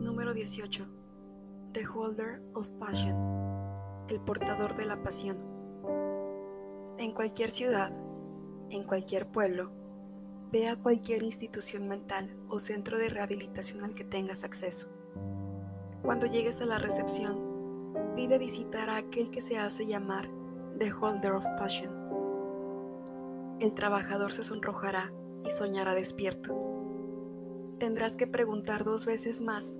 Número 18. The Holder of Passion. El portador de la pasión. En cualquier ciudad, en cualquier pueblo, ve a cualquier institución mental o centro de rehabilitación al que tengas acceso. Cuando llegues a la recepción, pide visitar a aquel que se hace llamar The Holder of Passion. El trabajador se sonrojará y soñará despierto. Tendrás que preguntar dos veces más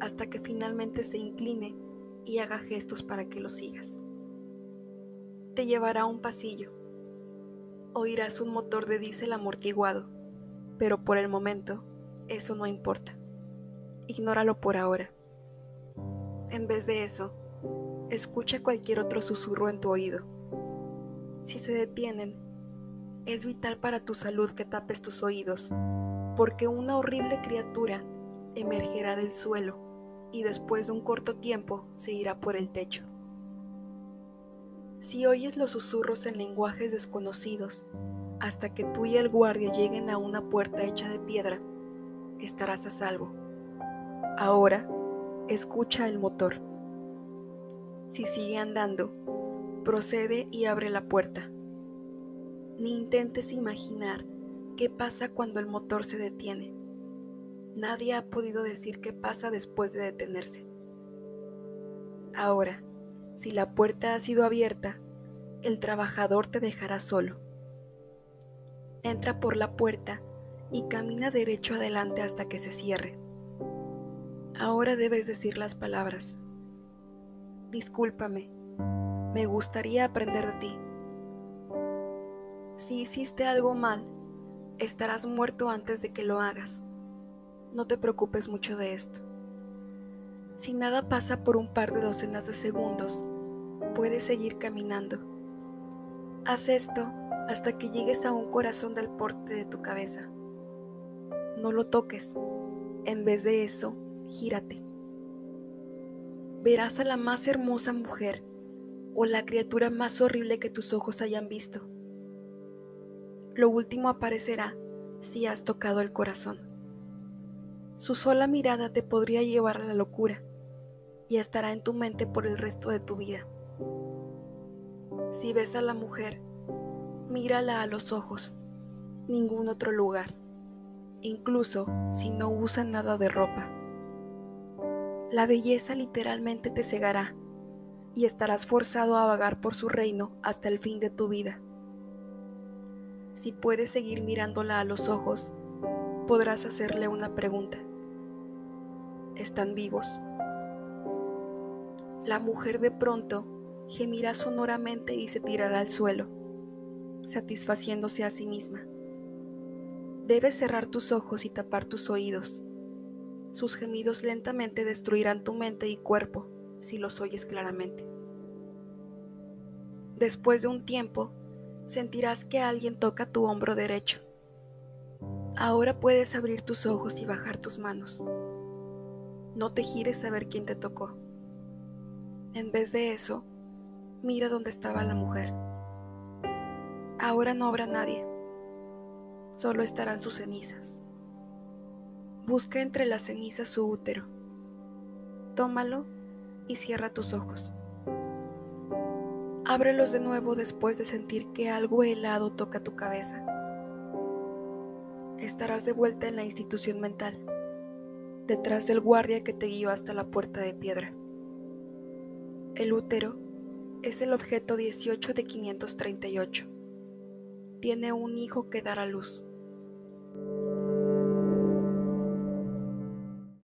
hasta que finalmente se incline y haga gestos para que lo sigas. Te llevará a un pasillo. Oirás un motor de diésel amortiguado, pero por el momento eso no importa. Ignóralo por ahora. En vez de eso, escucha cualquier otro susurro en tu oído. Si se detienen, es vital para tu salud que tapes tus oídos, porque una horrible criatura emergerá del suelo y después de un corto tiempo se irá por el techo. Si oyes los susurros en lenguajes desconocidos, hasta que tú y el guardia lleguen a una puerta hecha de piedra, estarás a salvo. Ahora, escucha el motor. Si sigue andando, procede y abre la puerta. Ni intentes imaginar qué pasa cuando el motor se detiene. Nadie ha podido decir qué pasa después de detenerse. Ahora, si la puerta ha sido abierta, el trabajador te dejará solo. Entra por la puerta y camina derecho adelante hasta que se cierre. Ahora debes decir las palabras. Discúlpame, me gustaría aprender de ti. Si hiciste algo mal, estarás muerto antes de que lo hagas. No te preocupes mucho de esto. Si nada pasa por un par de docenas de segundos, puedes seguir caminando. Haz esto hasta que llegues a un corazón del porte de tu cabeza. No lo toques. En vez de eso, gírate. Verás a la más hermosa mujer o la criatura más horrible que tus ojos hayan visto. Lo último aparecerá si has tocado el corazón. Su sola mirada te podría llevar a la locura y estará en tu mente por el resto de tu vida. Si ves a la mujer, mírala a los ojos, ningún otro lugar, incluso si no usa nada de ropa. La belleza literalmente te cegará y estarás forzado a vagar por su reino hasta el fin de tu vida. Si puedes seguir mirándola a los ojos, podrás hacerle una pregunta están vivos. La mujer de pronto gemirá sonoramente y se tirará al suelo, satisfaciéndose a sí misma. Debes cerrar tus ojos y tapar tus oídos. Sus gemidos lentamente destruirán tu mente y cuerpo si los oyes claramente. Después de un tiempo, sentirás que alguien toca tu hombro derecho. Ahora puedes abrir tus ojos y bajar tus manos. No te gires a ver quién te tocó. En vez de eso, mira dónde estaba la mujer. Ahora no habrá nadie. Solo estarán sus cenizas. Busca entre las cenizas su útero. Tómalo y cierra tus ojos. Ábrelos de nuevo después de sentir que algo helado toca tu cabeza. Estarás de vuelta en la institución mental detrás del guardia que te guió hasta la puerta de piedra. El útero es el objeto 18 de 538. Tiene un hijo que dar a luz.